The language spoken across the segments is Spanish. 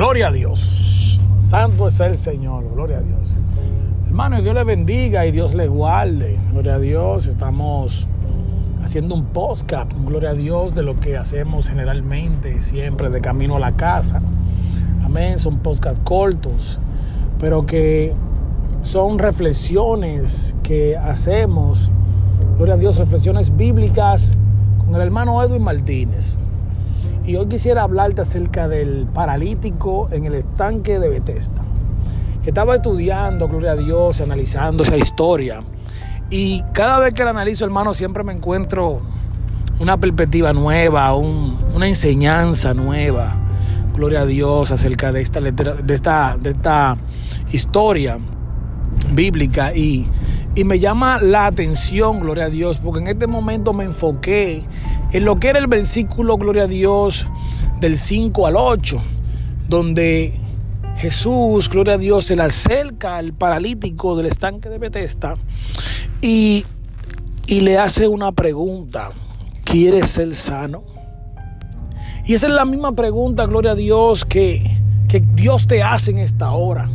Gloria a Dios. Santo es el Señor. Gloria a Dios. Hermano, Dios le bendiga y Dios le guarde. Gloria a Dios. Estamos haciendo un podcast, gloria a Dios, de lo que hacemos generalmente, siempre de camino a la casa. Amén. Son podcasts cortos, pero que son reflexiones que hacemos, gloria a Dios, reflexiones bíblicas con el hermano Edwin Martínez. Y hoy quisiera hablarte acerca del paralítico en el estanque de Bethesda. Estaba estudiando, gloria a Dios, analizando esa historia. Y cada vez que la analizo, hermano, siempre me encuentro una perspectiva nueva, una enseñanza nueva. Gloria a Dios acerca de esta, de esta, de esta historia bíblica. Y, y me llama la atención, gloria a Dios, porque en este momento me enfoqué en lo que era el versículo, gloria a Dios, del 5 al 8, donde Jesús, gloria a Dios, se le acerca al paralítico del estanque de Bethesda y, y le hace una pregunta, ¿quieres ser sano? Y esa es la misma pregunta, gloria a Dios, que, que Dios te hace en esta hora.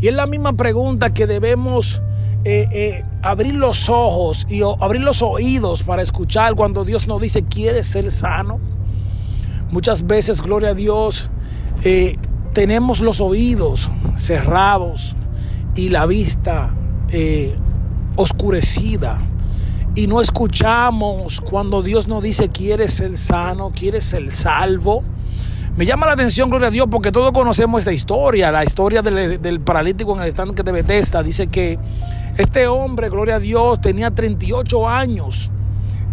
Y es la misma pregunta que debemos eh, eh, abrir los ojos y abrir los oídos para escuchar cuando Dios nos dice, ¿quieres ser sano? Muchas veces, gloria a Dios, eh, tenemos los oídos cerrados y la vista oscurecida. Y no escuchamos cuando Dios nos dice, ¿quieres ser sano? ¿Quieres ser salvo? Me llama la atención, gloria a Dios, porque todos conocemos esta historia, la historia del, paralítico en el estanque de Bethesda. Dice que este hombre, gloria a Dios, tenía 38 años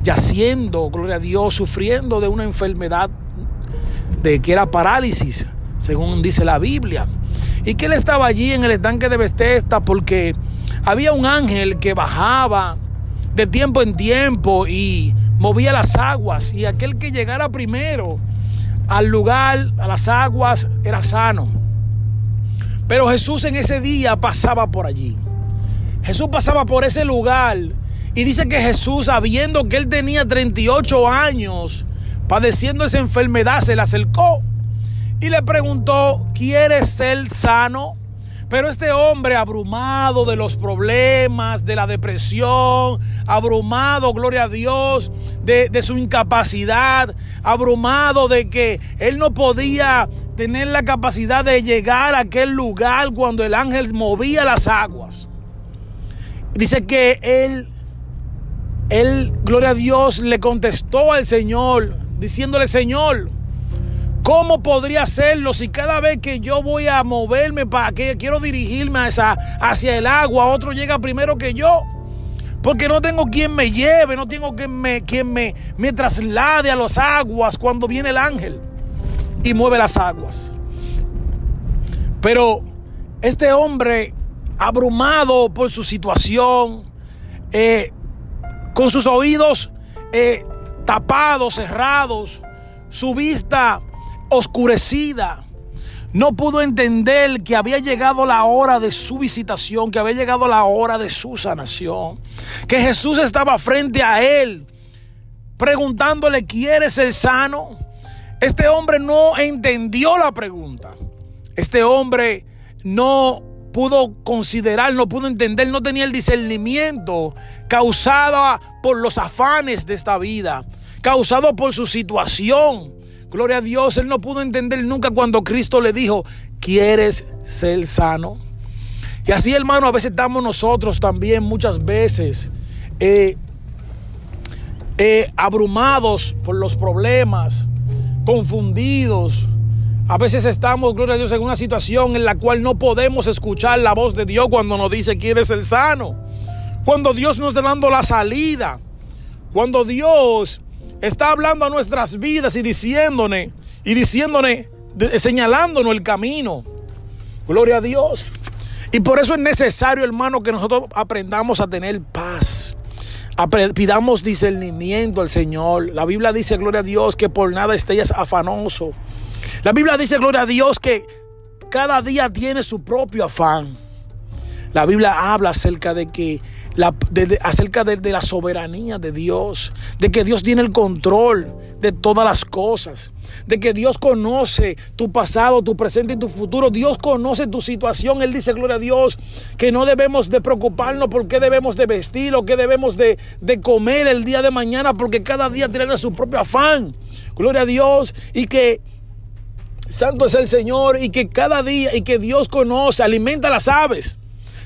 yaciendo, gloria a Dios, sufriendo de una enfermedad de que era parálisis, según dice la Biblia. Y que él estaba allí en el estanque de Bethesda porque había un ángel que bajaba de tiempo en tiempo y movía las aguas y aquel que llegara primero al lugar, a las aguas, era sano. Pero Jesús en ese día pasaba por allí. Jesús pasaba por ese lugar y dice que Jesús, sabiendo que él tenía 38 años, padeciendo esa enfermedad, se le acercó y le preguntó, ¿quieres ser sano? Pero este hombre abrumado de los problemas, de la depresión, abrumado, gloria a Dios, de, su incapacidad, abrumado de que él no podía tener la capacidad de llegar a aquel lugar cuando el ángel movía las aguas. Dice que él, él, gloria a Dios, le contestó al Señor, diciéndole, Señor, ¿Cómo podría hacerlo si cada vez que yo voy a moverme para que quiero dirigirme hacia el agua, otro llega primero que yo? Porque no tengo quien me lleve, no tengo quien me, quien me, me traslade a las aguas cuando viene el ángel y mueve las aguas. Pero este hombre, abrumado por su situación, eh, con sus oídos eh, tapados, cerrados, su vista oscurecida. No pudo entender que había llegado la hora de su visitación, que había llegado la hora de su sanación, que Jesús estaba frente a él, preguntándole, ¿quieres ser sano? Este hombre no entendió la pregunta. Este hombre no pudo considerar, no pudo entender, no tenía el discernimiento causado por los afanes de esta vida, causado por su situación. Gloria a Dios, él no pudo entender nunca cuando Cristo le dijo, ¿quieres ser sano? Y así, hermano, a veces estamos nosotros también muchas veces eh, eh, abrumados por los problemas, confundidos. A veces estamos, gloria a Dios, en una situación en la cual no podemos escuchar la voz de Dios cuando nos dice, ¿quieres ser sano? Cuando Dios nos está dando la salida. Cuando Dios está hablando a nuestras vidas y diciéndonos, y diciéndonos, señalándonos el camino. Gloria a Dios. Y por eso es necesario, hermano, que nosotros aprendamos a tener paz. Pidamos discernimiento al Señor. La Biblia dice, gloria a Dios, que por nada estés afanoso. La Biblia dice, gloria a Dios, que cada día tiene su propio afán. La Biblia habla acerca de que acerca de, de la soberanía de Dios, de que Dios tiene el control de todas las cosas. de que Dios conoce tu pasado, tu presente y tu futuro. Dios conoce tu situación. Él dice, gloria a Dios, que no debemos de preocuparnos por qué debemos de vestir o qué debemos de, de comer el día de mañana, porque cada día tiene su propio afán. Gloria a Dios. Y que Santo es el Señor y que cada día y que Dios conoce, alimenta las aves.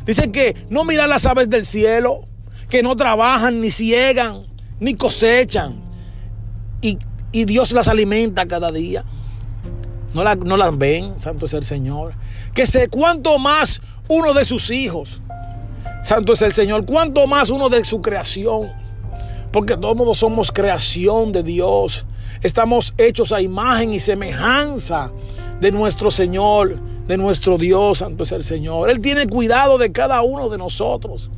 Dice que no mira las aves del cielo, que no trabajan, ni ciegan, ni cosechan. Y, Dios las alimenta cada día. No, no las ven, santo es el Señor. Que sé cuánto más uno de sus hijos. Santo es el Señor. Cuánto más uno de su creación. Porque todos somos creación de Dios. Estamos hechos a imagen y semejanza de nuestro Señor, de nuestro Dios, santo es el Señor. Él tiene cuidado de cada uno de nosotros.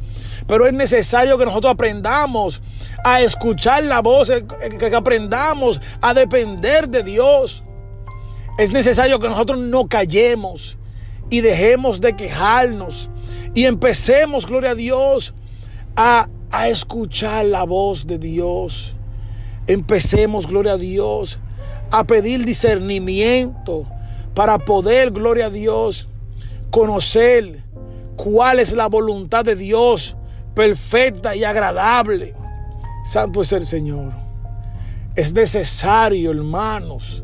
Pero es necesario que nosotros aprendamos a escuchar la voz, eh, que aprendamos a depender de Dios. Es necesario que nosotros no callemos y dejemos de quejarnos y empecemos, gloria a Dios, a, a escuchar la voz de Dios. Empecemos, gloria a Dios, a pedir discernimiento para poder, gloria a Dios, conocer cuál es la voluntad de Dios perfecta y agradable. Santo es el Señor. Es necesario, hermanos,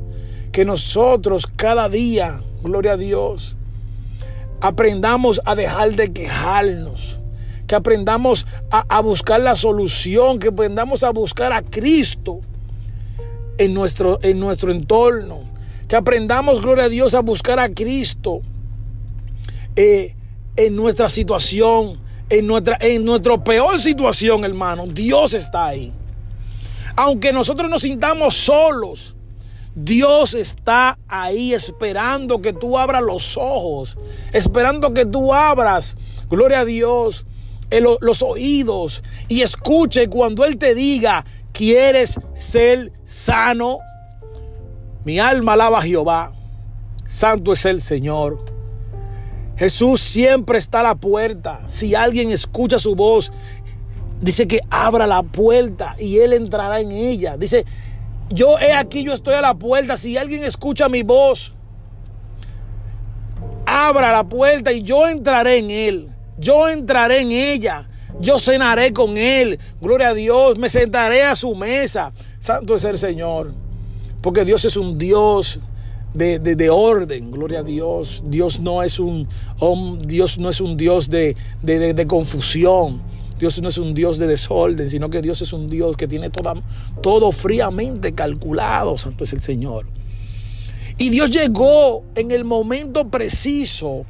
que nosotros cada día, gloria a Dios, aprendamos a dejar de quejarnos que aprendamos a, buscar la solución, que aprendamos a buscar a Cristo en nuestro, en nuestro entorno, que aprendamos, gloria a Dios, a buscar a Cristo eh, en nuestra situación, en nuestra, en nuestra peor situación, hermano. Dios está ahí. Aunque nosotros nos sintamos solos, Dios está ahí esperando que tú abras los ojos, esperando que tú abras, gloria a Dios, los oídos y escuche cuando Él te diga, ¿quieres ser sano? Mi alma alaba a Jehová. Santo es el Señor. Jesús siempre está a la puerta. Si alguien escucha su voz, dice que abra la puerta y Él entrará en ella. Dice, yo he aquí, yo estoy a la puerta. Si alguien escucha mi voz, abra la puerta y yo entraré en Él yo entraré en ella, yo cenaré con él, gloria a Dios, me sentaré a su mesa. Santo es el Señor, porque Dios es un Dios de, orden, gloria a Dios. Dios no es un, Dios no es un Dios de, de, confusión. Dios no es un Dios de desorden, sino que Dios es un Dios que tiene todo fríamente calculado. Santo es el Señor. Y Dios llegó en el momento preciso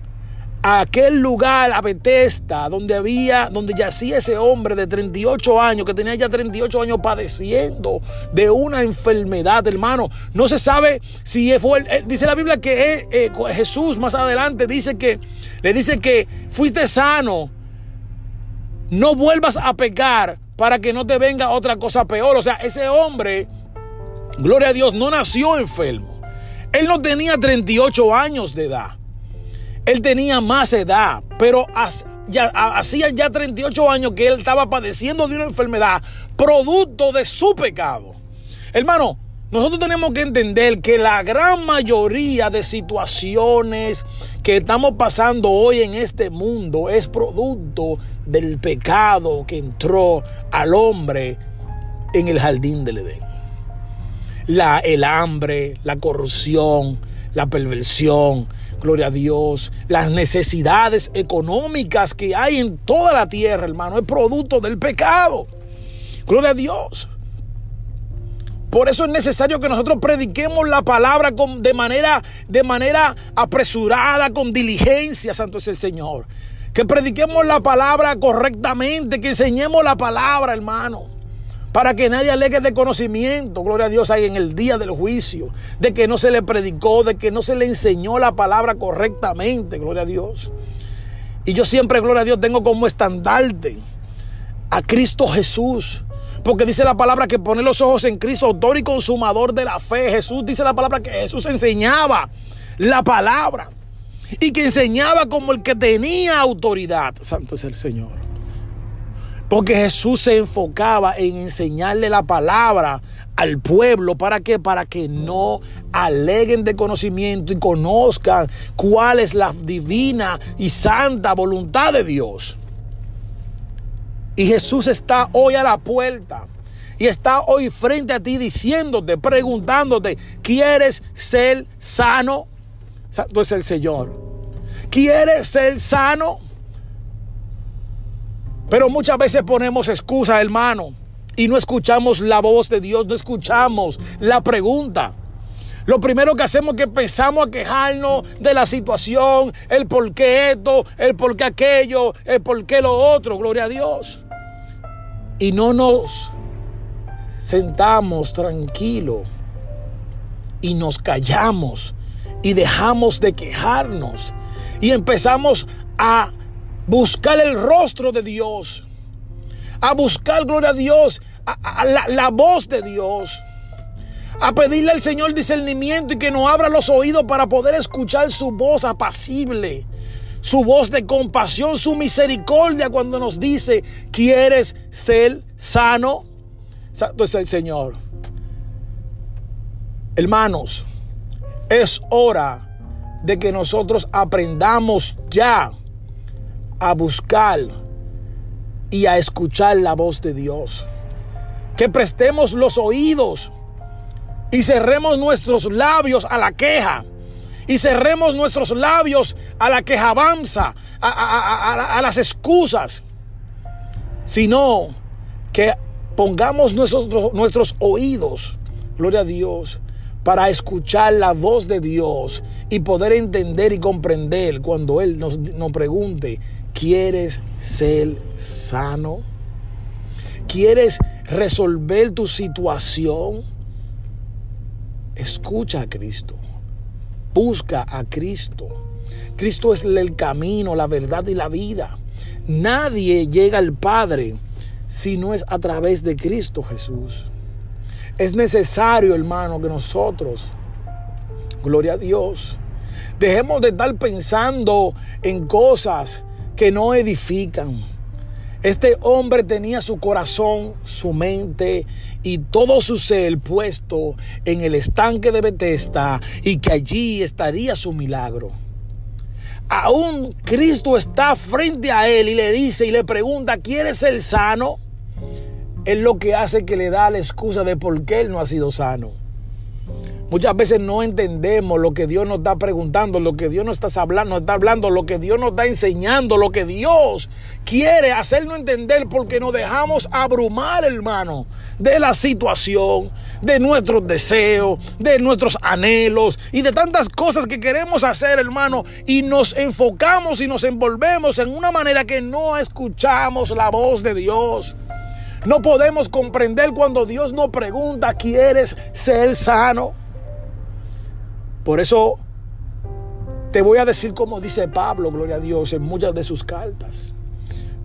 a aquel lugar, a Bethesda, donde había, donde yacía ese hombre de 38 años, que tenía ya 38 años padeciendo de una enfermedad, hermano. No se sabe si fue, dice la Biblia que eh, Jesús más adelante dice que, le dice que fuiste sano, no vuelvas a pecar para que no te venga otra cosa peor. O sea, ese hombre, gloria a Dios, no nació enfermo. Él no tenía 38 años de edad. Él tenía más edad, pero hacía ya 38 años que él estaba padeciendo de una enfermedad producto de su pecado. Hermano, nosotros tenemos que entender que la gran mayoría de situaciones que estamos pasando hoy en este mundo es producto del pecado que entró al hombre en el jardín del Edén. La, el hambre, la corrupción, la perversión, gloria a Dios, las necesidades económicas que hay en toda la tierra, hermano, es producto del pecado. Gloria a Dios. Por eso es necesario que nosotros prediquemos la palabra con, de, manera, de manera apresurada, con diligencia, Santo es el Señor. Que prediquemos la palabra correctamente, que enseñemos la palabra, hermano para que nadie alegue de conocimiento, gloria a Dios, ahí en el día del juicio, de que no se le predicó, de que no se le enseñó la palabra correctamente, gloria a Dios. Y yo siempre, gloria a Dios, tengo como estandarte a Cristo Jesús. Porque dice la palabra que pone los ojos en Cristo, autor y consumador de la fe. Jesús dice la palabra que Jesús enseñaba la palabra. Y que enseñaba como el que tenía autoridad. Santo es el Señor. Porque Jesús se enfocaba en enseñarle la palabra al pueblo. ¿Para qué? Para que no aleguen de conocimiento y conozcan cuál es la divina y santa voluntad de Dios. Y Jesús está hoy a la puerta. Y está hoy frente a ti diciéndote, preguntándote, ¿quieres ser sano? Santo es el Señor. ¿Quieres ser sano? Pero muchas veces ponemos excusas, hermano, y no escuchamos la voz de Dios, no escuchamos la pregunta. Lo primero que hacemos es que empezamos a quejarnos de la situación, el por qué esto, el por qué aquello, el por qué lo otro, gloria a Dios. Y no nos sentamos tranquilos y nos callamos y dejamos de quejarnos y empezamos a buscar el rostro de Dios, a buscar, gloria a Dios, a, la, la voz de Dios, a pedirle al Señor discernimiento y que nos abra los oídos para poder escuchar su voz apacible, su voz de compasión, su misericordia cuando nos dice, ¿quieres ser sano? Santo es el Señor. Hermanos, es hora de que nosotros aprendamos ya a buscar y a escuchar la voz de Dios. Que prestemos los oídos y cerremos nuestros labios a la queja. Y cerremos nuestros labios a la quejabanza, a, a, a las excusas. Sino que pongamos nuestros, nuestros oídos, gloria a Dios, para escuchar la voz de Dios y poder entender y comprender cuando Él nos, nos pregunte, ¿quieres ser sano? ¿Quieres resolver tu situación? Escucha a Cristo. Busca a Cristo. Cristo es el camino, la verdad y la vida. Nadie llega al Padre si no es a través de Cristo Jesús. Es necesario, hermano, que nosotros, gloria a Dios, dejemos de estar pensando en cosas que no edifican. Este hombre tenía su corazón, su mente y todo su ser puesto en el estanque de Bethesda y que allí estaría su milagro. Aún Cristo está frente a él y le dice y le pregunta, ¿quieres ser sano? es lo que hace que le da la excusa de por qué él no ha sido sano. Muchas veces no entendemos lo que Dios nos está preguntando, lo que Dios nos está hablando, está hablando, lo que Dios nos está enseñando, lo que Dios quiere hacernos entender porque nos dejamos abrumar, hermano, de la situación, de nuestros deseos, de nuestros anhelos y de tantas cosas que queremos hacer, hermano, y nos enfocamos y nos envolvemos en una manera que no escuchamos la voz de Dios. No podemos comprender cuando Dios nos pregunta, ¿quieres ser sano? Por eso te voy a decir como dice Pablo, gloria a Dios, en muchas de sus cartas.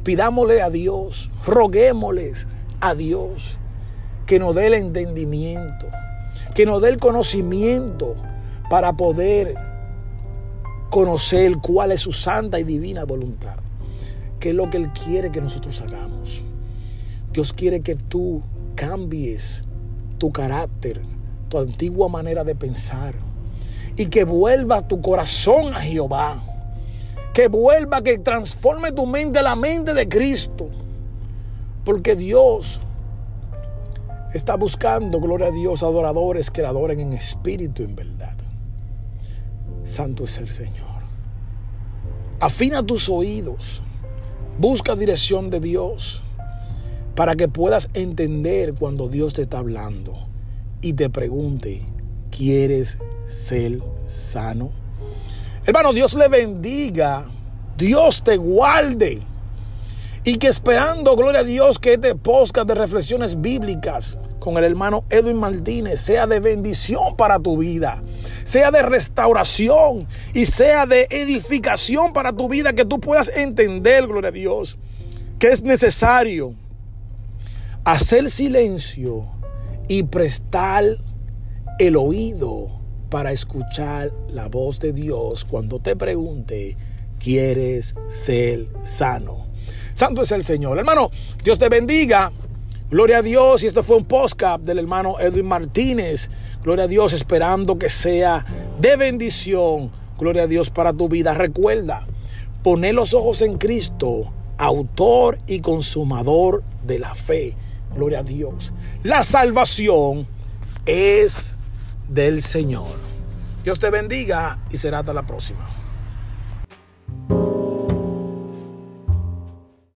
Pidámosle a Dios, roguémosles a Dios que nos dé el entendimiento, que nos dé el conocimiento para poder conocer cuál es su santa y divina voluntad, qué es lo que Él quiere que nosotros hagamos. Dios quiere que tú cambies tu carácter, tu antigua manera de pensar y que vuelva tu corazón a Jehová. Que vuelva, que transforme tu mente la mente de Cristo. Porque Dios está buscando, gloria a Dios, adoradores que adoren en espíritu en verdad. Santo es el Señor. Afina tus oídos. Busca dirección de Dios para que puedas entender cuando Dios te está hablando y te pregunte, ¿quieres ser sano? Hermano, Dios le bendiga, Dios te guarde. Y que esperando, gloria a Dios, que este podcast de reflexiones bíblicas con el hermano Edwin Martínez sea de bendición para tu vida, sea de restauración y sea de edificación para tu vida, que tú puedas entender, gloria a Dios, que es necesario hacer silencio y prestar el oído para escuchar la voz de Dios cuando te pregunte, ¿quieres ser sano? Santo es el Señor. Hermano, Dios te bendiga. Gloria a Dios, y esto fue un postcap del hermano Edwin Martínez. Gloria a Dios, esperando que sea de bendición. Gloria a Dios para tu vida. Recuerda, poner los ojos en Cristo, autor y consumador de la fe. Gloria a Dios. La salvación es del Señor. Dios te bendiga y será hasta la próxima.